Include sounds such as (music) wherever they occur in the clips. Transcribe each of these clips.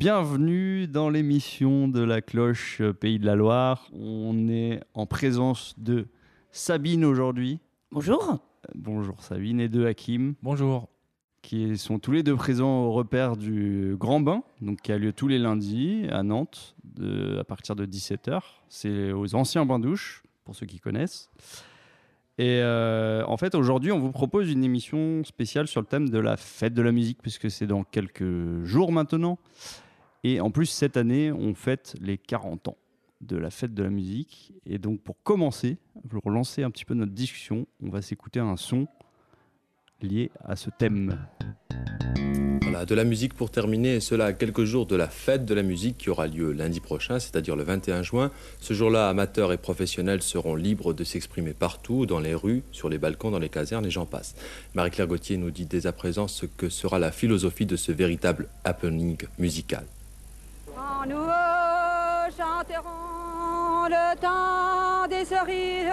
Bienvenue dans l'émission de la cloche euh, Pays de la Loire. On est en présence de Sabine aujourd'hui. Bonjour. Euh, Bonjour Sabine et de Hakim, Bonjour. qui sont tous les deux présents au repère du Grand Bain, donc qui a lieu tous les lundis à Nantes de- à partir de 17h. C'est aux anciens bains-douches, pour ceux qui connaissent. Et euh, en fait, aujourd'hui, on vous propose une émission spéciale sur le thème de la fête de la musique, puisque c'est dans quelques jours maintenant. Et en plus, cette année, on fête les 40 ans de la fête de la musique. Et donc, pour commencer, pour relancer un petit peu notre discussion, on va s'écouter un son lié à ce thème. Voilà, de la musique pour terminer, et cela à quelques jours de la fête de la musique qui aura lieu lundi prochain, c'est-à-dire le 21 juin. Ce jour-là, amateurs et professionnels seront libres de s'exprimer partout, dans les rues, sur les balcons, dans les casernes, et j'en passe. Marie-Claire Gauthier nous dit dès à présent ce que sera la philosophie de ce véritable happening musical. Quand nous chanterons le temps des cerises,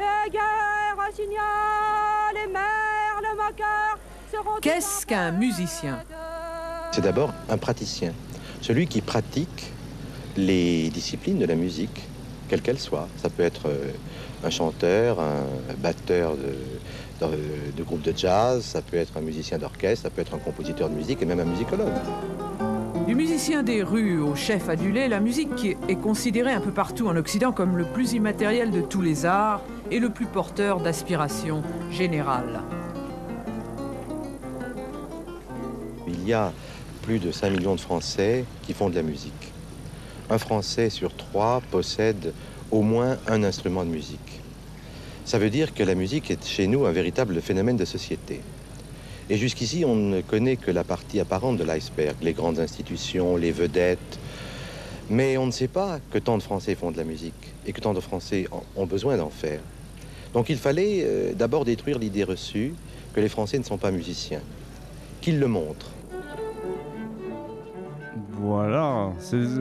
et guerre rossignol, les mers, le moqueur seront Qu'est-ce qu'un musicien C'est d'abord un praticien, celui qui pratique les disciplines de la musique, quelles qu'elles soient. Ça peut être euh, un chanteur, un batteur de, de, de groupe de jazz, ça peut être un musicien d'orchestre, ça peut être un compositeur de musique et même un musicologue. Du musicien des rues au chef adulé, la musique est considérée un peu partout en Occident comme le plus immatériel de tous les arts et le plus porteur d'aspiration générale. Il y a plus de 5 millions de Français qui font de la musique. Un Français sur trois possède au moins un instrument de musique. Ça veut dire que la musique est chez nous un véritable phénomène de société. Et jusqu'ici, on ne connaît que la partie apparente de l'iceberg, les grandes institutions, les vedettes. Mais on ne sait pas que tant de Français font de la musique et que tant de Français ont besoin d'en faire. Donc il fallait euh, d'abord détruire l'idée reçue que les Français ne sont pas musiciens, qu'ils le montrent. Voilà.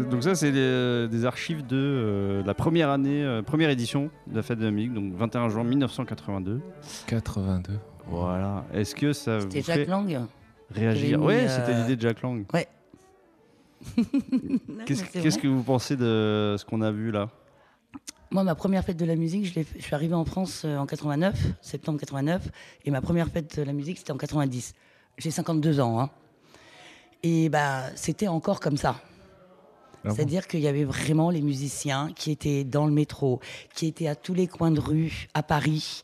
Donc ça, c'est des, des archives de euh, la première année, euh, première édition de la fête de la musique, donc 21 juin 1982. 82. Voilà. Est-ce que ça vous C'était fait Jacques Lang. réagir mis, c'était euh, l'idée de Jack Lang. Ouais. (laughs) Qu'est-ce mais c'est qu'est-ce vrai. que vous pensez de ce qu'on a vu là? Moi, ma première fête de la musique, je, l'ai fait- je suis arrivée en France euh, en 89, septembre 89, et ma première fête de la musique, c'était en 90. J'ai 52 ans, hein. Et bah, c'était encore comme ça. Ah bon? C'est-à-dire qu'il y avait vraiment les musiciens qui étaient dans le métro, qui étaient à tous les coins de rue, à Paris.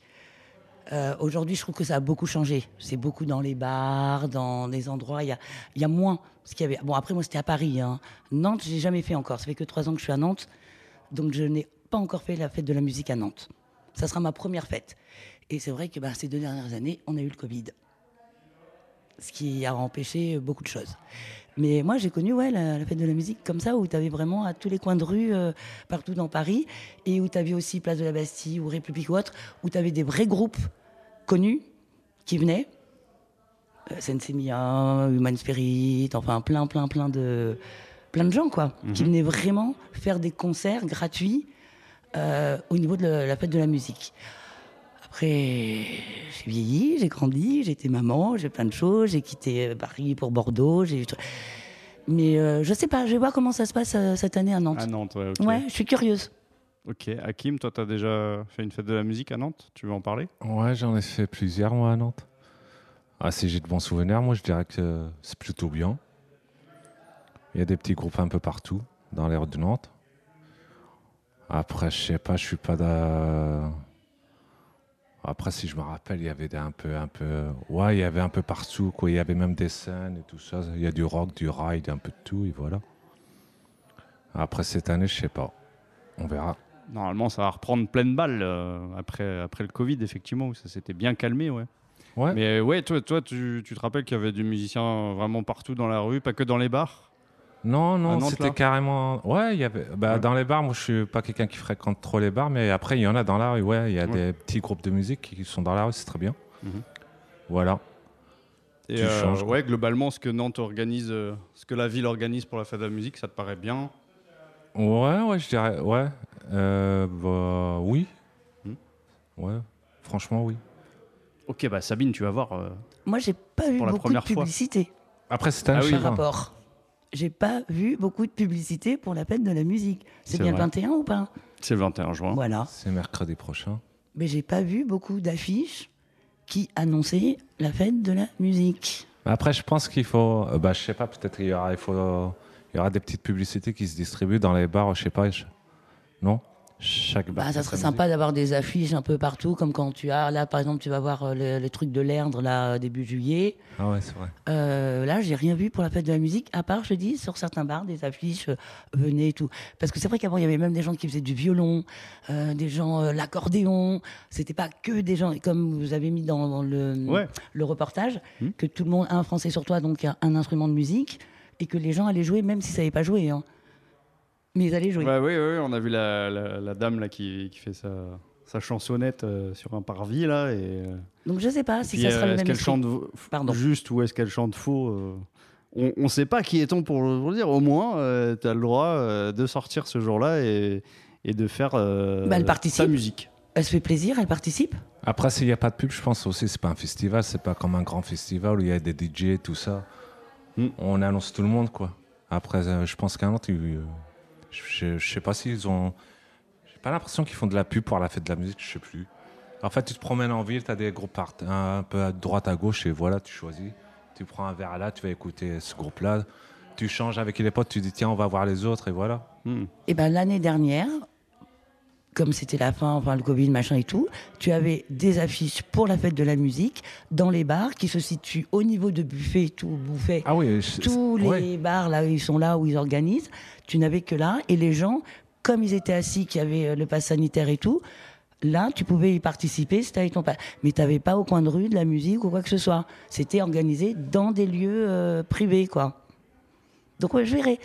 Euh, Aujourd'hui, je trouve que ça a beaucoup changé. C'est beaucoup dans les bars, dans des endroits. Il y a, il y a moins. Parce qu'il y avait... Bon, après, moi, c'était à Paris. Hein. Nantes, j'ai jamais fait encore. Ça fait que trois ans que je suis à Nantes. Donc, je n'ai pas encore fait la fête de la musique à Nantes. Ça sera ma première fête. Et c'est vrai que bah, ces deux dernières années, on a eu le Covid. Ce qui a empêché beaucoup de choses. Mais moi, j'ai connu ouais, la, la fête de la musique comme ça, où tu avais vraiment à tous les coins de rue, euh, partout dans Paris, et où tu avais aussi Place de la Bastille ou République ou autre, où tu avais des vrais groupes connus qui venaient. Euh, Sensemia, Human Spirit, enfin plein, plein, plein de, plein de gens, quoi, qui venaient vraiment faire des concerts gratuits euh, au niveau de la, la fête de la musique. Après, j'ai vieilli, j'ai grandi, j'ai été maman, j'ai plein de choses, j'ai quitté euh, Paris pour Bordeaux, j'ai. Mais euh, je sais pas, je vais voir comment ça se passe euh, cette année à Nantes. À Nantes, ouais. Ok. Ouais, je suis curieuse. Ok. Hakim, toi, t'as déjà fait une fête de la musique à Nantes? Tu veux en parler? Ouais, j'en ai fait plusieurs, moi, à Nantes. Ah, si j'ai de bons souvenirs, moi, je dirais que c'est plutôt bien. Il y a des petits groupes un peu partout, dans les rues de Nantes. Après, je sais pas, je suis pas d'un... Après, si je me rappelle, il y avait un peu, un peu... Ouais, il y avait un peu partout, quoi. Il y avait même des scènes et tout ça. Il y a du rock, du ride, un peu de tout, et voilà. Après, cette année, je sais pas. On verra. Normalement, ça va reprendre pleine balle euh, après, après le Covid, effectivement, où ça s'était bien calmé, ouais. Ouais. Mais ouais, toi, toi tu, tu te rappelles qu'il y avait des musiciens vraiment partout dans la rue, pas que dans les bars? Non, non, c'était carrément. Ouais, il y avait. Bah, Ouais. Dans les bars, moi, je suis pas quelqu'un qui fréquente trop les bars, mais après, il y en a dans la rue. Ouais, il y a Ouais. des petits groupes de musique qui sont dans la rue, c'est très bien. Mhm. Voilà. Et Tu euh, changes, ouais, globalement, ce que Nantes organise, euh, ce que la ville organise pour la fête de la musique, ça te paraît bien? Ouais, ouais, je dirais. Ouais. Euh, bah, oui. Mhm. Ouais, franchement, oui. Ok, bah Sabine, tu vas voir. euh, Moi, j'ai pas eu beaucoup première de fois. publicité Après, c'était un Ah oui. par chef, hein. rapport. J'ai pas vu beaucoup de publicité pour la fête de la musique. C'est bien vrai. le 21 ou pas? C'est le 21 juin. Voilà. C'est mercredi prochain. Mais j'ai pas vu beaucoup d'affiches qui annonçaient la fête de la musique. Après, je pense qu'il faut. euh, bah, je sais pas, peut-être qu'il y aura, il faut, il y aura des petites publicités qui se distribuent dans les bars, je sais pas. je- Non? Chaque. Bah, ça serait sympa d'avoir des affiches un peu partout, comme quand tu as, là par exemple, tu vas voir euh, le, le truc de l'Erdre, là, début juillet. Ah ouais, c'est vrai. Euh, là, j'ai rien vu pour la fête de la musique, à part, je dis, sur certains bars, des affiches, euh, venez et tout. Parce que c'est vrai qu'avant, il y avait même des gens qui faisaient du violon, euh, des gens, euh, l'accordéon. C'était pas que des gens, comme vous avez mis dans, dans le, Ouais. le reportage, Hmm. que tout le monde a un français sur toi, donc un, un instrument de musique, et que les gens allaient jouer, même s'ils savaient pas jouer. hein. Mais ils allaient jouer. Bah oui, oui, on a vu la, la- la dame là qui, qui fait sa, sa chansonnette euh, sur un parvis là et euh, Donc je sais pas si puis, ça euh, sera le est-ce même qu'elle esprit. chante Pardon. juste ou est-ce qu'elle chante faux euh, on, on sait pas qui est-on pour, le- pour le dire. Au moins, tu as le droit euh, de sortir ce jour-là et, et de faire euh, Bah, elle participe. ta musique. Elle se fait plaisir, elle participe Après, s'il n'y a pas de pub, je pense aussi c'est pas un festival, c'est pas comme un grand festival où il y a des DJ, tout ça. Hmm. On annonce tout le monde, quoi. Après, euh, je pense qu'un autre, euh, je, je sais pas s'ils ont. J'ai pas l'impression qu'ils font de la pub pour la fête de la musique, je sais plus. En fait, tu te promènes en ville, tu as des groupes part- un peu à droite, à gauche, et voilà, tu choisis. Tu prends un verre là, tu vas écouter ce groupe-là. Tu changes avec les potes, tu dis tiens, on va voir les autres, et voilà. Hmm. Et ben l'année dernière, comme c'était la fin, enfin le Covid, machin et tout, tu avais des affiches pour la fête de la musique dans les bars qui se situent au niveau de buffet, tout buffet. Ah oui, Tous les ouais. bars là, ils sont là où ils organisent. Tu n'avais que là et les gens, comme ils étaient assis, qui avaient euh, le pass sanitaire et tout. Là, tu pouvais y participer, c'était avec ton pass. Mais tu n'avais pas au coin de rue de la musique ou quoi que ce soit. C'était organisé dans des lieux euh, privés, quoi. Donc, ouais, je verrai.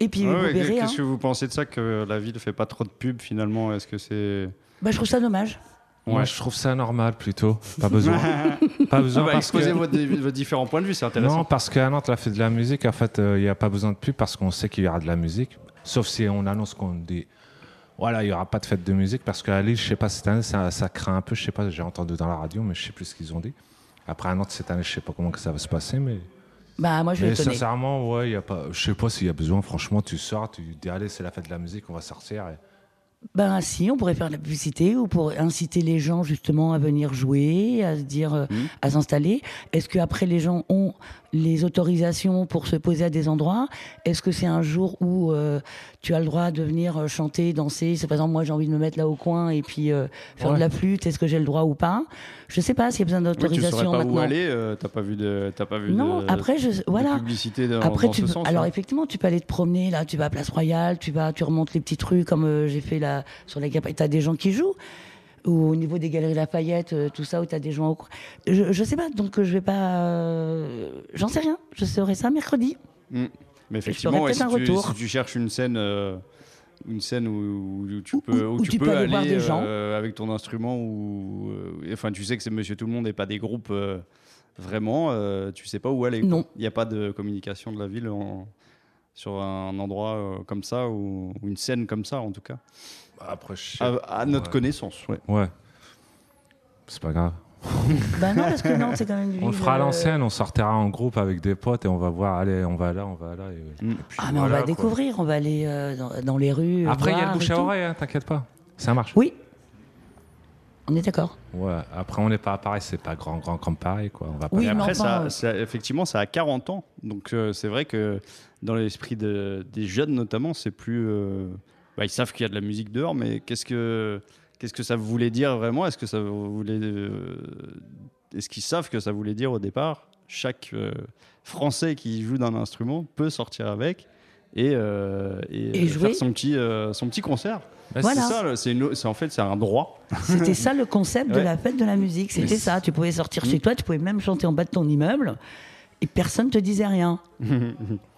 Et puis, Ouais, vous ouais, verrez. Qu'est-ce hein. que vous pensez de ça que la ville fait pas trop de pub finalement? Est-ce que c'est Bah, je trouve ça dommage. Moi, Ouais. je trouve ça normal plutôt. Pas besoin. (laughs) pas besoin Ah bah, parce que- exposer vos, vos différents points de vue, c'est intéressant. Non, parce qu'à Nantes, la fait de la musique, en fait, il n'y a pas besoin de pub parce qu'on sait qu'il y aura de la musique. Sauf si on annonce qu'on dit, voilà, il n'y aura pas de fête de musique. Parce qu'à Lille, je sais pas, cette année, ça, ça craint un peu. Je sais pas, j'ai entendu dans la radio, mais je sais plus ce qu'ils ont dit. Après, à Nantes, cette année, je sais pas comment que ça va se passer, mais, Bah, moi, je vais mais étonner. sincèrement, ouais, y a pas, je sais pas s'il y a besoin. Franchement, tu sors, tu dis, allez, c'est la fête de la musique, on va sortir. et- Ben si, on pourrait faire de la publicité ou pour inciter les gens justement à venir jouer, à se dire, euh, Mhm. à s'installer. Est-ce que après les gens ont les autorisations pour se poser à des endroits Est-ce que c'est un jour où euh, tu as le droit de venir euh, chanter, danser? C'est par exemple moi j'ai envie de me mettre là au coin et puis euh, faire Ouais. de la flûte. Est-ce que j'ai le droit ou pas? Je sais pas s'il y a besoin Oui, tu d'autorisation pas où aller, euh, t'as pas vu de, t'as pas vu non, de, après je voilà. publicité dans, Après, dans tu ce peux- sens. alors hein. effectivement, tu peux aller te promener là, tu vas à Place Royale, tu vas, tu remontes les petites rues comme euh, j'ai fait là sur la Gap. T'as des gens qui jouent. Ou au niveau des galeries Lafayette, euh, tout ça, où t'as des gens au coin. Je, je sais pas, donc euh, je vais pas. euh, J'en sais rien. Je saurai ça mercredi. Mm. Mais effectivement, ouais, si, un tu, retour. si tu cherches une scène, euh, une scène où, où tu peux, où- tu tu peux peux aller voir des gens. avec ton instrument, ou enfin, tu sais que c'est Monsieur Tout le Monde et pas des groupes vraiment, euh, tu sais pas où aller. Non. Il n'y a pas de communication de la ville en- sur un endroit euh, comme ça ou, ou une scène comme ça en tout cas, Après, je sais- à, à notre Ouais. connaissance. Ouais. Ouais. C'est pas grave. (laughs) bah non, parce que non, c'est quand même. une On le fera à euh, l'ancienne, on sortira en groupe avec des potes et on va voir, allez, on va là, on va là. et- Mm. et puis Ah, mais on va quoi. découvrir, on va aller euh, dans, dans les rues. Après, il y a le bouche à oreille, hein, t'inquiète pas. Ça marche. Oui. On est d'accord. Ouais. Après, on n'est pas à Paris, c'est pas grand, grand comme Paris, quoi. On va pas Oui, après, enfin, ça, ça- effectivement, ça a 40 ans. Donc, euh, c'est vrai que dans l'esprit de- des jeunes, notamment, c'est plus. euh, bah, ils savent qu'il y a de la musique dehors, mais qu'est-ce que, qu'est-ce que ça voulait dire vraiment? Est-ce que ça voulait. euh, est-ce qu'ils savent que ça voulait dire au départ? Chaque euh, Français qui joue d'un instrument peut sortir avec et, et, Et jouer. faire son petit, euh, son petit concert. Voilà. C'est ça, c'est une- c'est en fait c'est un droit. C'était ça le concept de Ouais. la fête de la musique. C'était Mais ça. Tu pouvais sortir chez toi, tu pouvais même chanter en bas de ton immeuble et personne te disait rien. (laughs)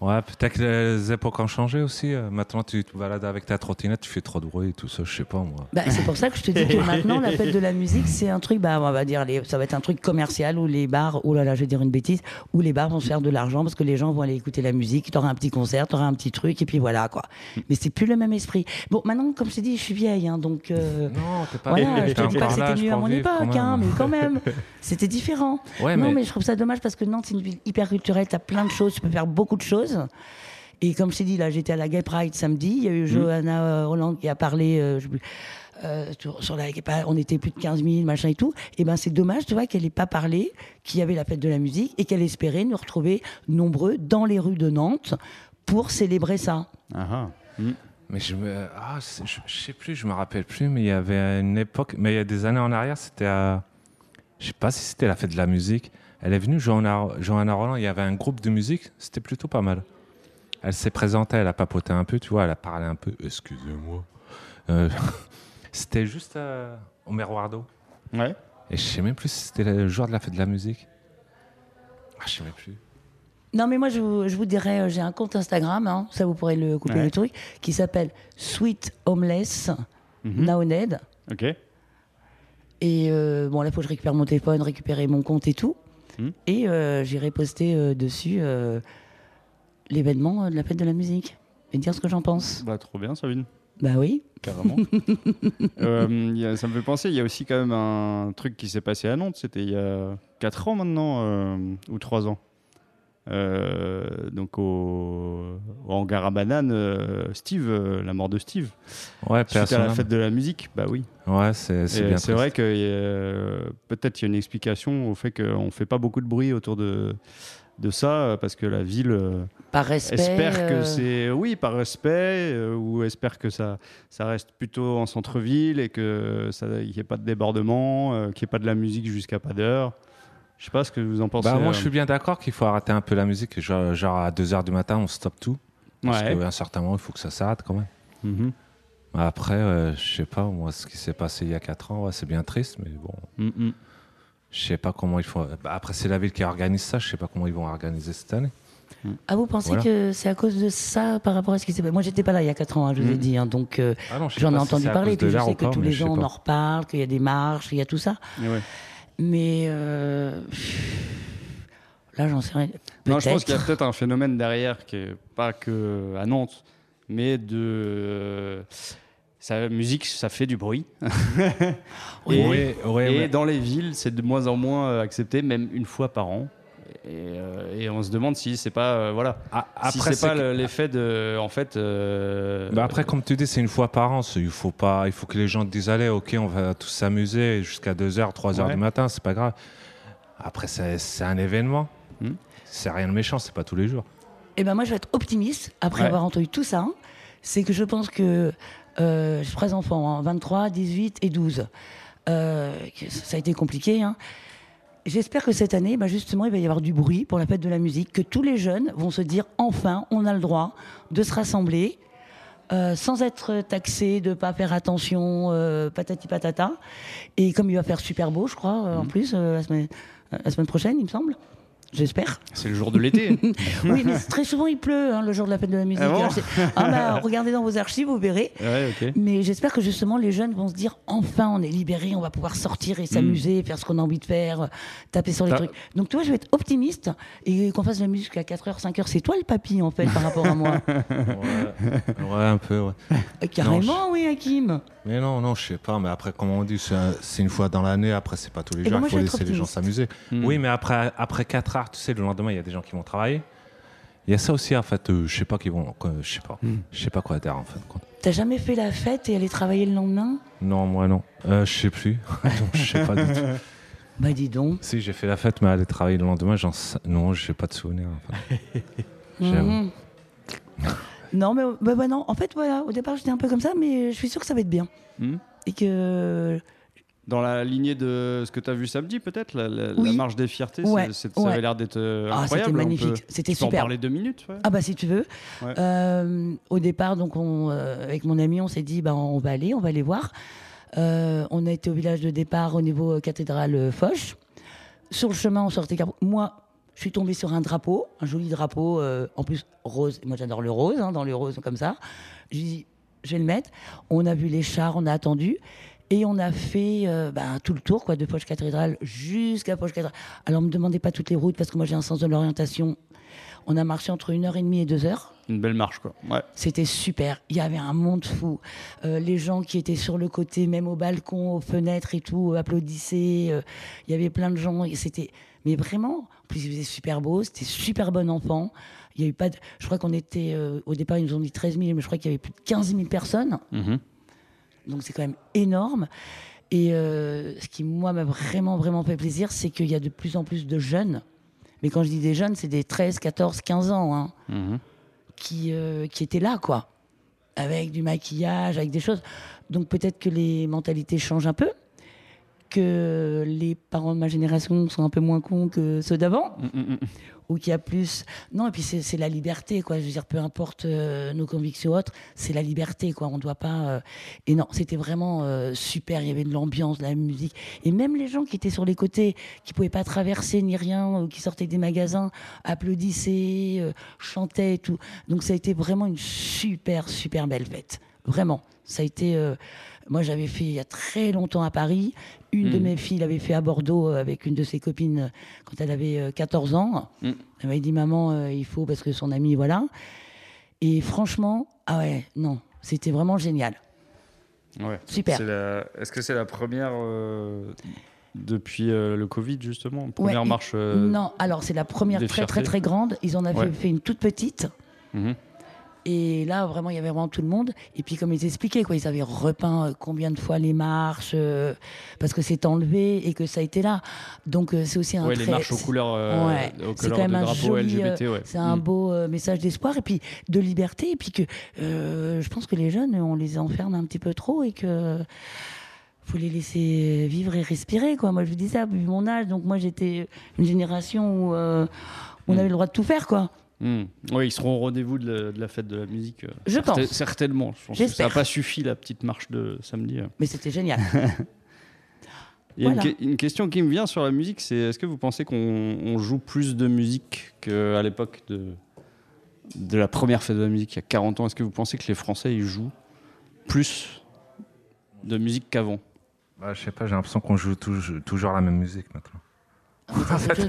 Ouais, peut-être que les époques ont changé aussi. euh, Maintenant, tu te balades avec ta trottinette, tu fais trop de bruit et tout ça, je sais pas moi. Bah, c'est pour ça que je te dis que (laughs) maintenant, la fête de la musique, c'est un truc, bah, on va dire, les- ça va être un truc commercial où les bars, oh là là, je vais dire une bêtise, où les bars vont se faire de l'argent parce que les gens vont aller écouter la musique, tu auras un petit concert, tu auras un petit truc, et puis voilà, quoi. Mais c'est plus le même esprit. Bon, maintenant, comme je t'ai dit, je suis vieille, hein, donc. euh, Non, t'es pas Voilà, je te dis pas que c'était mieux à mon époque, hein, mais quand (laughs) même, c'était différent. Ouais, non, mais, mais je trouve ça dommage parce que Nantes, c'est une ville hyper hyper culturel, tu as plein de choses, tu peux faire beaucoup de choses. Et comme je t'ai dit, là, j'étais à la Gay Pride samedi. Il y a eu Johanna euh, Hollande qui a parlé euh, je- euh, sur, la. On était plus de 15 000, machin et tout. Et ben, c'est dommage, tu vois, qu'elle n'ait pas parlé, qu'il y avait la fête de la musique et qu'elle espérait nous retrouver nombreux dans les rues de Nantes pour célébrer ça. Ah, ah. Mm. Mais je me. Ah, je sais plus, je me rappelle plus, mais il y avait une époque. Mais il y a des années en arrière, c'était à. Je sais pas si c'était la fête de la musique. Elle est venue, Johanna, Johanna Roland, il y avait un groupe de musique, c'était plutôt pas mal. Elle s'est présentée, elle a papoté un peu, tu vois, elle a parlé un peu. Excusez-moi. Euh, (laughs) c'était juste euh, au miroir d'eau. Ouais. Et je sais même plus si c'était le jour de la fête de la musique. Ah, je sais même plus. Non, mais moi, je vous, je vous dirais, euh, j'ai un compte Instagram, hein, ça vous pourrez le couper Ouais. le truc, qui s'appelle Sweet Homeless Mhm. Naoned. Ok. Et euh, bon, là, il faut que je récupère mon téléphone, récupérer mon compte et tout. Hmm. Et euh, j'irai poster euh, dessus euh, l'événement euh, de la fête de la musique et dire ce que j'en pense. Bah, trop bien, Sabine. Bah oui. Carrément. (laughs) Euh, a- ça me fait penser, il y a aussi quand même un truc qui s'est passé à Nantes. C'était il y a 4 ans maintenant, euh, ou 3 ans. Euh, donc au, au hangar à bananes, euh, Steve, euh, la mort de Steve. Ouais, Suite à la fête de la musique, bah oui. Ouais, c'est bien. C'est vrai que euh, peut-être il y a une explication au fait qu'on fait pas beaucoup de bruit autour de, de ça, parce que la ville Par respect. espère que euh, c'est. Oui, par respect, euh, ou espère que ça, ça reste plutôt en centre-ville et qu'il n'y ait pas de débordement, euh, qu'il n'y ait pas de la musique jusqu'à pas d'heure. Je sais pas ce que vous en pensez. Bah, moi, euh. je suis bien d'accord qu'il faut arrêter un peu la musique. Genre, genre à 2h du matin, on stoppe tout. Parce Ouais. qu'à un certain moment, il faut que ça s'arrête quand même. Mhm. Après, euh, je sais pas, moi, ce qui s'est passé il y a 4 ans, ouais, c'est bien triste, mais bon, Mhm. je sais pas comment il faut. Bah, après, c'est la ville qui organise ça, je sais pas comment ils vont organiser cette année. Ah, vous pensez Voilà. que c'est à cause de ça par rapport à ce qui s'est passé? Moi, j'étais pas là il y a 4 ans, hein, je vous ai Mhm. dit. hein, donc, euh, Ah j'en ai si entendu à parler. Puis je sais que pas, tous les ans, on pas. en reparle, qu'il y a des marches, il y a tout ça. Et ouais. Mais euh, là, j'en sais rien. Non, je pense qu'il y a Peut-être. un phénomène derrière qui est pas que à Nantes, mais de. euh, sa musique, ça fait du bruit. (laughs) Oui. Et- Ouais, ouais, et dans les villes, c'est de moins en moins euh, accepté, même une fois par an. Et, euh, et on se demande si c'est pas euh, voilà, Ah, si après, c'est pas que- l'effet de en fait. euh, Bah après, comme tu dis, c'est une fois par an. Il faut pas, il faut que les gens disent allez, ok, on va tous s'amuser jusqu'à 2h, 3h Ouais. du matin, c'est pas grave. Après, c'est c'est un événement. Hmm. C'est rien de méchant, c'est pas tous les jours. Eh ben moi, je vais être optimiste après Ouais. avoir entendu tout ça. hein. C'est que je pense que euh, j'ai trois enfants, hein, 23, 18 et 12. Euh, que ça a été compliqué. hein. J'espère que cette année, bah, justement, il va y avoir du bruit pour la fête de la musique, que tous les jeunes vont se dire enfin, on a le droit de se rassembler. euh, sans être taxé de pas faire attention, euh, patati patata. Et comme il va faire super beau, je crois, euh, en plus, euh, la, semaine, euh, la semaine prochaine, il me semble. J'espère. C'est le jour de l'été. (laughs) Oui, mais très souvent il pleut hein, le jour de la fête de la musique. Ah bon hein. Ah bah, (laughs) regardez dans vos archives, vous verrez. ouais. Mais j'espère que justement les jeunes vont se dire enfin on est libérés, on va pouvoir sortir et s'amuser, faire ce qu'on a envie de faire, euh, taper sur les trucs. Donc tu vois, je vais être optimiste et qu'on fasse de la musique à 4h, 5h. C'est toi le papy en fait par rapport à moi. (laughs) Ouais, ouais, un peu, ouais. Euh, Carrément, oui, Hakim. Mais non, non, je sais pas. Mais après, comme on dit, c'est un- c'est une fois dans l'année. Après, c'est pas tous les Eh ben jours. moi, Il faut je vais être laisser les gens optimiste. s'amuser. Hmm. Oui, mais après, après 4 heures, tu sais, le lendemain, il y a des gens qui vont travailler. Il y a ça aussi, en fait. euh, je sais pas qui vont. Je sais pas. Hmm. Je sais pas quoi dire, en fait. T'as jamais fait la fête et aller travailler le lendemain? Non, moi, non. Euh, je sais plus. (laughs) Je sais pas du tout. (laughs) Bah dis donc. Si, j'ai fait la fête, mais aller travailler le lendemain, j'en sais- non, j'ai pas de souvenir. en fait. (laughs) J'avoue. Mhm. Non, mais bah, bah non. En fait, voilà, au départ j'étais un peu comme ça, mais je suis sûre que ça va être bien. Hmm. Et que Dans la lignée de ce que tu as vu samedi, peut-être la, la- la Oui. marche des fiertés, Ouais, c'est- c'est- ça ouais. avait l'air d'être euh, Ah, c'était incroyable. On magnifique. peut- C'était tu peux en super. parler deux minutes. ouais. Ah bah si tu veux. Ouais. Euh, au départ, donc on, euh, avec mon ami, on s'est dit bah on va aller, on va aller voir. Euh, on a été au village de départ au niveau euh, cathédrale Foch. Sur le chemin, on sortait. Moi, je suis tombée sur un drapeau, un joli drapeau, euh, en plus rose. Moi, j'adore le rose, hein, dans le rose comme ça. J'ai dit, je vais le mettre. On a vu les chars, on a attendu. Et on a fait euh, bah, tout le tour quoi, de Poche Cathédrale jusqu'à Poche Cathédrale. Alors, ne me demandez pas toutes les routes parce que moi j'ai un sens de l'orientation. On a marché entre une heure et demie et deux heures. Une belle marche, quoi. Ouais. C'était super. Il y avait un monde fou. Euh, les gens qui étaient sur le côté, même au balcon, aux fenêtres et tout, applaudissaient. Euh, il y avait plein de gens. C'était Mais vraiment, en plus, il faisait super beau, c'était super bon enfant. Il y a eu pas de... Je crois qu'on était, euh, au départ, ils nous ont dit 13 000, mais je crois qu'il y avait plus de 15 000 personnes. Mhm. Donc c'est quand même énorme. Et euh, ce qui, moi, m'a vraiment, vraiment fait plaisir, c'est qu'il y a de plus en plus de jeunes. Mais quand je dis des jeunes, c'est des 13, 14, 15 ans, hein, Mhm. qui, euh, qui étaient là, quoi. Avec du maquillage, avec des choses. Donc peut-être que les mentalités changent un peu, que les parents de ma génération sont un peu moins cons que ceux d'avant, Mm, mm, mm. ou qu'il y a plus. Non, et puis c'est la liberté, quoi. Je veux dire, peu importe euh, nos convictions autres, c'est la liberté, quoi. On doit pas. euh, Et non, c'était vraiment euh, super. Il y avait de l'ambiance, de la musique, et même les gens qui étaient sur les côtés, qui pouvaient pas traverser ni rien, ou qui sortaient des magasins, applaudissaient, chantaient et tout. Donc ça a été vraiment une super, super belle fête. Vraiment. Ça a été. Euh, Moi, j'avais fait il y a très longtemps à Paris. Une de Mhm. mes filles l'avait fait à Bordeaux euh, avec une de ses copines euh, quand elle avait euh, 14 ans. Mhm. Elle m'avait dit Maman, euh, il faut parce que son amie, voilà. Et franchement, ah ouais, non, c'était vraiment génial. Ouais. Super. La- Est-ce que c'est la première euh, depuis euh, le Covid, justement? Première Ouais, marche euh, Non, alors c'est la première très très fiertés. très grande. Ils en avaient Ouais. fait une toute petite. mhm. Et là, vraiment, il y avait vraiment tout le monde. Et puis, comme ils expliquaient, quoi, ils avaient repeint euh, combien de fois les marches, euh, parce que c'est enlevé et que ça a été là. Donc, euh, c'est aussi un Ouais, très- les marches aux couleurs, euh, Ouais, aux couleurs quand même de drapeau joli, LGBT. Ouais. C'est un Mm. beau message d'espoir et puis de liberté. Et puis que je pense que les jeunes, on les enferme un petit peu trop et que faut les laisser vivre et respirer. Quoi. Moi, je vous dis ça, vu mon âge. Donc, moi, j'étais une génération où euh, on Mm. avait le droit de tout faire. quoi. Mm. Oui, ils seront au rendez-vous de la, de la fête de la musique. euh, Je certain- pense. Certainement. Je pense que ça n'a pas suffi la petite marche de samedi. euh. Mais c'était génial. (laughs) Il y a une Voilà. que- une, question qui me vient sur la musique, c'est est-ce que vous pensez qu'on on joue plus de musique qu'à l'époque de, de la première fête de la musique il y a 40 ans? Est-ce que vous pensez que les Français ils jouent plus de musique qu'avant? Bah, je sais pas, j'ai l'impression qu'on joue toujours la même musique maintenant.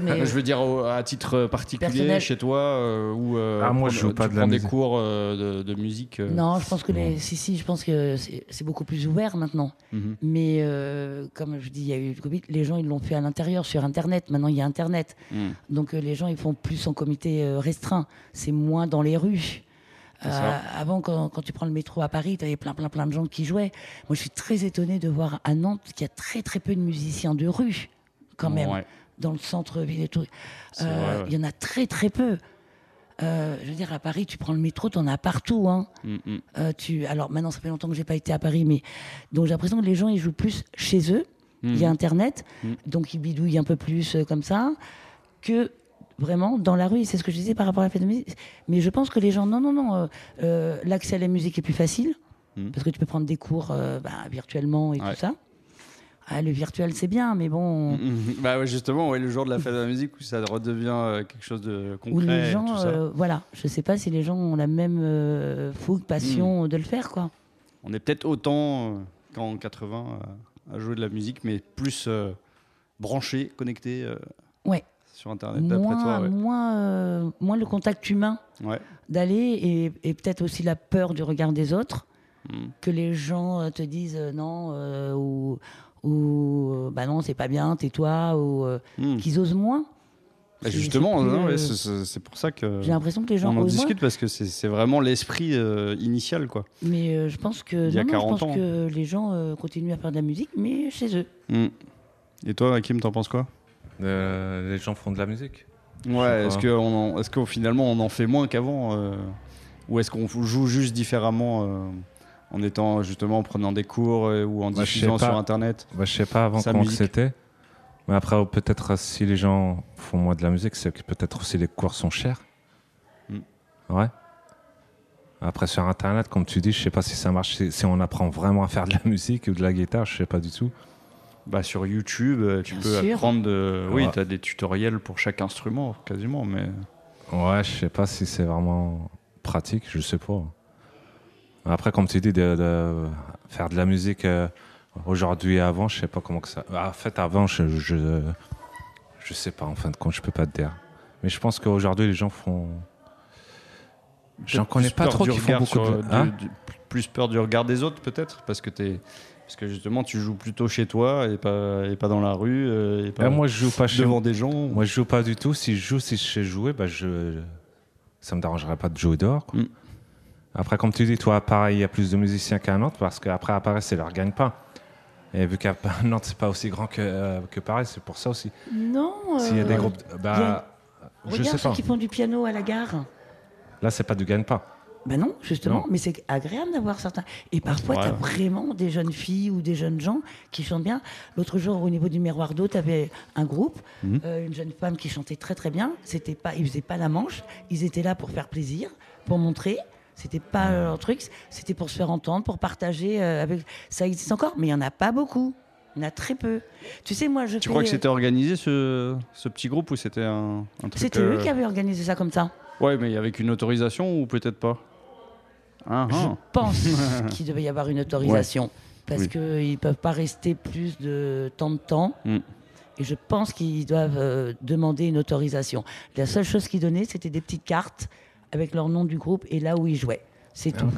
Mais- Je veux dire au- à titre particulier Personnel. chez toi euh, ou euh, Ah, moi, prendre- je joue pas tu de la prends des musique. cours euh, de, de musique. euh, Non, je pense que les. Si, si, je pense que c'est beaucoup plus ouvert maintenant. mhm. Mais euh, comme je dis, il y a eu le Covid, les gens ils l'ont fait à l'intérieur, sur Internet. Maintenant, il y a Internet. Mm. Donc euh, les gens ils font plus en comité euh, restreint. C'est moins dans les rues. Euh, avant, quand, quand tu prends le métro à Paris, tu avais plein, plein, plein de gens qui jouaient. Moi, je suis très étonnée de voir à Nantes qu'il y a très, très peu de musiciens de rue, quand même, Ouais, dans le centre-ville et tout. Euh, ouais. Il y en a très, très peu. Euh, je veux dire, à Paris, tu prends le métro, tu en as partout. Hein. Mm, mm. Euh, tu... Alors maintenant, ça fait longtemps que j'ai pas été à Paris, mais donc j'ai l'impression que les gens ils jouent plus chez eux. Il y a. Internet, donc ils bidouillent un peu plus comme ça que vraiment dans la rue. C'est ce que je disais par rapport à la fête de musique. Mais je pense que les gens, non, non, non, l'accès à la musique est plus facile parce que tu peux prendre des cours bah, virtuellement et Ouais. tout ça. Ah, le virtuel c'est bien, mais bon. (laughs) Bah ouais, justement, ouais, le jour de la fête de la musique où ça redevient euh, quelque chose de concret. Où les et gens, tout ça. euh, voilà, je sais pas si les gens ont la même euh, fougue, passion Mhm. de le faire, quoi. On est peut-être autant euh, qu'en 80 euh, à jouer de la musique, mais plus branché, connecté Ouais. sur Internet, d'après moins, toi. Ouais. moins, moins le contact humain Ouais. d'aller et, et peut-être aussi la peur du regard des autres, Mm. que les gens te disent non ou, ou euh, bah non c'est pas bien, tais-toi ou euh, Mm. qu'ils osent moins. Bah, justement, c'est euh, pour ça que J'ai l'impression que les gens on en osent moins, discute parce que c'est c'est vraiment l'esprit euh, initial, quoi. mais euh, je pense que Il y a non, non, 40 je pense ans. que les gens euh, continuent à faire de la musique, mais chez eux. Mm. Et toi, Hakim, t'en penses quoi? Euh, les gens font de la musique. Ouais. Est-ce que on en- est-ce qu'au finalement on en fait moins qu'avant, euh, ou est-ce qu'on joue juste différemment euh, en étant justement en prenant des cours euh, ou en Bah, diffusant sur Internet Bah, je sais pas avant comment c'était. Mais après, peut-être si les gens font moins de la musique, c'est que peut-être aussi les cours sont chers. Mm. Ouais. Après, sur Internet, comme tu dis, je sais pas si ça marche, si, si on apprend vraiment à faire de la (laughs) musique ou de la guitare, je sais pas du tout. Bah, sur YouTube, euh, tu Bien peux sûr. apprendre de. Oui, Ouais. tu as des tutoriels pour chaque instrument, quasiment, mais. Ouais, je sais pas si c'est vraiment pratique, je sais pas. Après, comme tu dis, de, de faire de la musique euh, aujourd'hui et avant, je sais pas comment que ça. En fait, avant, je, je, je sais pas, en fin de compte, je peux pas te dire. Mais je pense qu'aujourd'hui, les gens font. J'en connais pas trop du qui font beaucoup sur- de. du- Hein du- plus peur du regard des autres, peut-être, parce que t'es Parce que justement, tu joues plutôt chez toi et pas, et pas dans la rue. euh, et pas Ben, moi, je joue pas chez devant des gens. Moi, je joue pas du tout. Si je joue, si je sais jouer, bah, je... ça me dérangerait pas de jouer dehors. quoi. Mm. Après, comme tu dis, toi, à Paris, il y a plus de musiciens qu'à Nantes parce qu'après, à Paris, c'est leur gagne-pain. Et vu qu'à (laughs) Nantes, c'est pas aussi grand que, euh, que Paris, c'est pour ça aussi. Non. S'il y a des euh, groupes. Bah, je Regarde sais ceux pas. qui font du piano à la gare. Là, c'est pas du gagne-pain. Ben non, justement, Non. mais c'est agréable d'avoir certains. Et parfois, Ouais. tu as vraiment des jeunes filles ou des jeunes gens qui chantent bien. L'autre jour, au niveau du miroir d'eau, tu avais un groupe, Mhm. euh, une jeune femme qui chantait très très bien. C'était pas, ils faisaient pas la manche, ils étaient là pour faire plaisir, pour montrer. C'était pas leur truc, c'était pour se faire entendre, pour partager. euh, avec... Ça existe encore, mais il y en a pas beaucoup. Il y en a très peu. Tu sais, moi, je Tu fais, crois que euh, c'était organisé ce, ce petit groupe ou c'était un, un truc C'était euh, eux qui avaient organisé ça comme ça. Ouais, mais avec une autorisation ou peut-être pas? Ah, Je ah. pense (laughs) qu'il devait y avoir une autorisation. Parce Oui. qu'ils ne peuvent pas rester plus de tant de temps. Mm. Et je pense qu'ils doivent euh, demander une autorisation. La seule chose qu'ils donnaient, c'était des petites cartes avec leur nom du groupe et là où ils jouaient. C'est Ah. tout.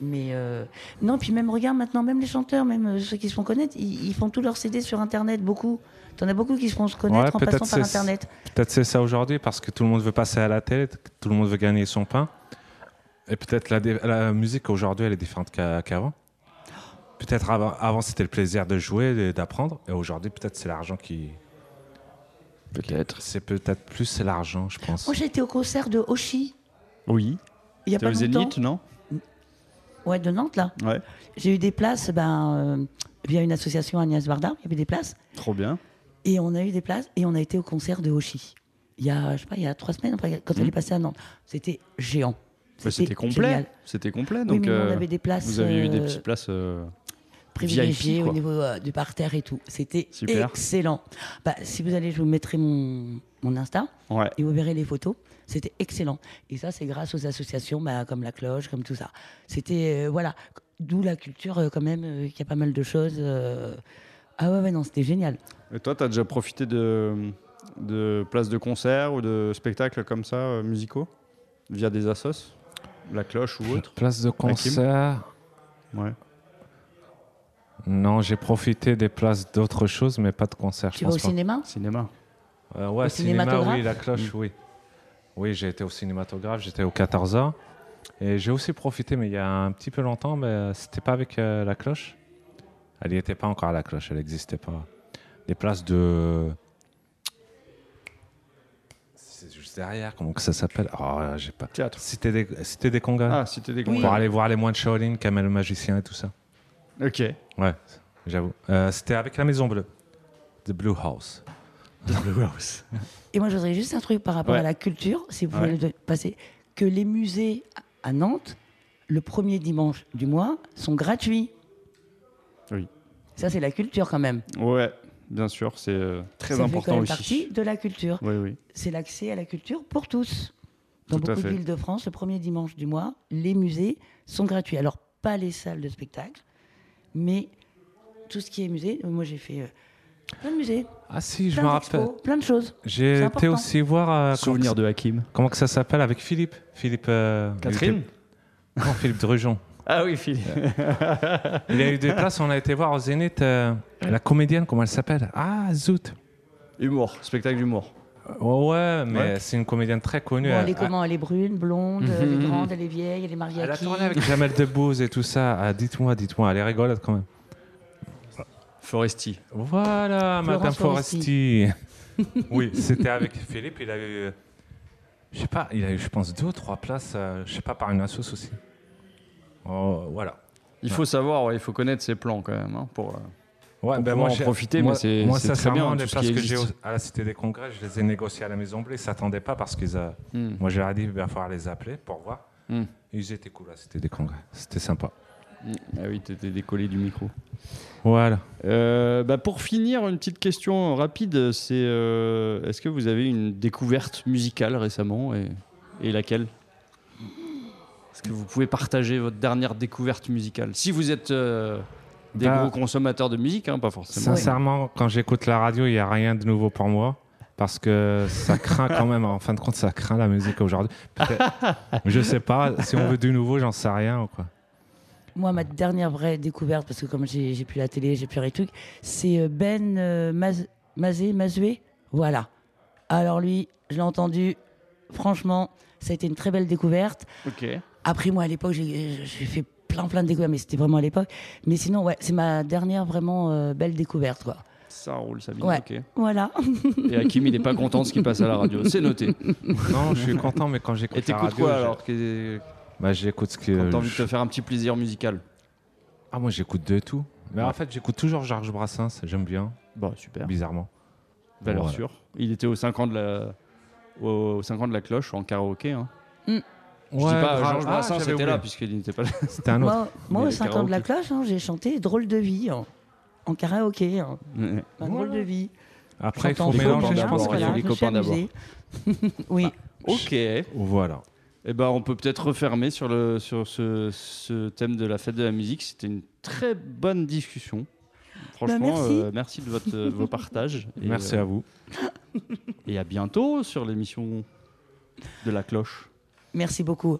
Mais euh, non, puis même, regarde maintenant, même les chanteurs, même euh, ceux qui se font connaître, ils, ils font tous leurs CD sur Internet, beaucoup. T'en as beaucoup qui se font se connaître en peut-être passant par Internet. Peut-être c'est ça aujourd'hui parce que tout le monde veut passer à la télé, tout le monde veut gagner son pain. Et peut-être la, musique aujourd'hui, elle est différente qu'avant. Peut-être avant, avant, c'était le plaisir de jouer d'apprendre. Et aujourd'hui, peut-être c'est l'argent qui. Peut-être. C'est peut-être plus l'argent, je pense. Moi, j'ai été au concert de Oshi, Oui. il y a pas au longtemps. Zénith, non? Ouais, de Nantes, là. Ouais. J'ai eu des places ben, euh, via une association Agnès Varda, il y avait des places. Trop bien. Et on a eu des places et on a été au concert de Hoshi. Il y a, je sais pas, il y a trois semaines, quand elle Mhm. est passée à Nantes. C'était géant. Bah, C'était complet. C'était complet. Oui, Donc, on euh, avait des places vous avez eu des euh, petites places. euh, privilégiées VIP, au niveau euh, du parterre et tout. C'était excellent. Bah, si vous allez, je vous mettrai mon, mon Insta Ouais. et vous verrez les photos. C'était excellent. Et ça, c'est grâce aux associations bah, comme la cloche, comme tout ça. C'était, euh, voilà, d'où la culture euh, quand même, euh, qu'il y a pas mal de choses. euh. Ah ouais, ouais, non, c'était génial. Et toi, tu as déjà profité de, de places de concert ou de spectacles comme ça, euh, musicaux, via des assos? La cloche ou autre? Place de concert. Ouais. Non, j'ai profité des places d'autres choses, mais pas de concert. je Tu vas au pas. cinéma? Cinéma. Euh, ouais, Au cinéma, oui, la cloche, oui. Oui, j'ai été au cinématographe, j'étais au 14h. Et j'ai aussi profité, mais il y a un petit peu longtemps, mais c'était pas avec euh, la cloche. Elle n'y était pas encore à la cloche, elle n'existait pas. Des places de. C'est juste derrière, comment que ça s'appelle? Oh, j'ai pas. Théâtre. Cité des, Cité des Congas. Ah, Cité des Oui. Pour aller voir les moines Shaolin, Kamel le magicien et tout ça. Ok. Ouais, j'avoue. Euh, c'était avec la Maison Bleue. The Blue House. (laughs) Et moi, je voudrais juste un truc par rapport Ouais. à la culture, si vous le passer, que les musées à Nantes, le premier dimanche du mois, sont gratuits. Oui. Ça, c'est la culture quand même. Ouais, bien sûr, c'est euh, très Ça fait important quand même aussi. partie de la culture. Oui, oui. C'est l'accès à la culture pour tous. Dans Tout à beaucoup de villes de France, le premier dimanche du mois, les musées sont gratuits. Alors, pas les salles de spectacle, mais tout ce qui est musée. Moi, j'ai fait euh, plein de musées, Ah si, je me rappelle. plein de choses. J'ai été aussi voir. euh, comment, Souvenir de Hakim. comment que ça s'appelle avec Philippe Philippe. euh, Catherine était- Non, Philippe Drujon. (laughs) Ah oui, Philippe. (laughs) Il a eu des places, on a été voir au Zénith. euh, la comédienne, comment elle s'appelle? Ah, Zout. Humour, spectacle d'humour. Oh, ouais, mais Ouais. c'est une comédienne très connue. Bon, elle est comment Elle est brune, blonde, elle est grande, elle est vieille, elle est mariée elle à a tourné avec (laughs) Jamel Debbouze et tout ça. Ah, dites-moi, dites-moi, elle est rigolote quand même. Foresti. Voilà, Florence Madame Foresti. Foresti. (laughs) oui, c'était avec Philippe. Il a eu, je sais pas, il a eu, je pense, deux ou trois places, euh, je sais pas, par une assoce aussi. Oh, voilà. Il faut savoir, ouais, il faut connaître ses plans quand même. hein, pour, euh, Ouais, ben pouvoir en j'ai- profiter, moi, mais c'est- moi, c'est très bien, les places que j'ai à la Cité des Congrès, je les ai négociées à la Maison Bleue. Ils s'attendaient pas parce qu'ils, a- hmm. moi, je leur ai dit, il va falloir les appeler pour voir. Et ils étaient cool à la Cité des Congrès. C'était sympa. Hmm. Ah oui, t'étais décollé du micro. Voilà. Euh, bah, pour finir, une petite question rapide, c'est euh, est-ce que vous avez une découverte musicale récemment et, et laquelle? Est-ce que vous pouvez partager votre dernière découverte musicale? Si vous êtes euh, des Bah, gros consommateurs de musique, hein, pas forcément. Sincèrement, quand j'écoute la radio, il n'y a rien de nouveau pour moi. Parce que ça (laughs) craint quand même, en fin de compte, ça craint la musique aujourd'hui. Je sais pas, si on veut du nouveau, j'en sais rien. ou Quoi. Moi, ma dernière vraie découverte, parce que comme j'ai plus la télé, j'ai plus les trucs, c'est euh, Ben euh, Maz- Mazé, Mazué. Voilà. Alors lui, je l'ai entendu. Franchement, ça a été une très belle découverte. Ok. Après, moi, à l'époque, j'ai fait plein, plein de découvertes, mais c'était vraiment à l'époque. Mais sinon, ouais, c'est ma dernière vraiment euh, belle découverte, quoi. Ça roule, Sabine. Ouais. Ok. Voilà. Et Hakim, il n'est pas content de ce qui passe à la radio. C'est noté. Non, je suis content, mais quand j'écoute Et la t'écoutes radio, quoi alors que- Bah, j'écoute ce Quand que. t'as envie de te faire un petit plaisir musical Ah, moi, j'écoute de tout. Mais Ouais. en fait, j'écoute toujours Georges Brassens. J'aime bien, Bah, super. bizarrement. Valeur Voilà. sûre. Il était aux 5 ans de la, aux 5 ans de la cloche en karaoké. Hein. Je dis pas. Georges Ah, Brassens j'avais était là puisqu'il n'était pas là. C'était un autre. Moi, moi Mais aux les 5 ans de la cloche, hein, j'ai chanté Drôle de vie en, en karaoké. hein. Un drôle de vie. Après, il faut mélanger, je pense. il (laughs) voilà, faut les copains d'abord. oui. ok. Eh Voilà. ben, on peut peut-être refermer sur, le, sur ce, ce thème de la fête de la musique. C'était une très bonne discussion. Franchement, merci. euh, merci de, votre, de vos partages. (laughs) Et, Merci euh, à vous. Et à bientôt sur l'émission de la cloche. Merci beaucoup.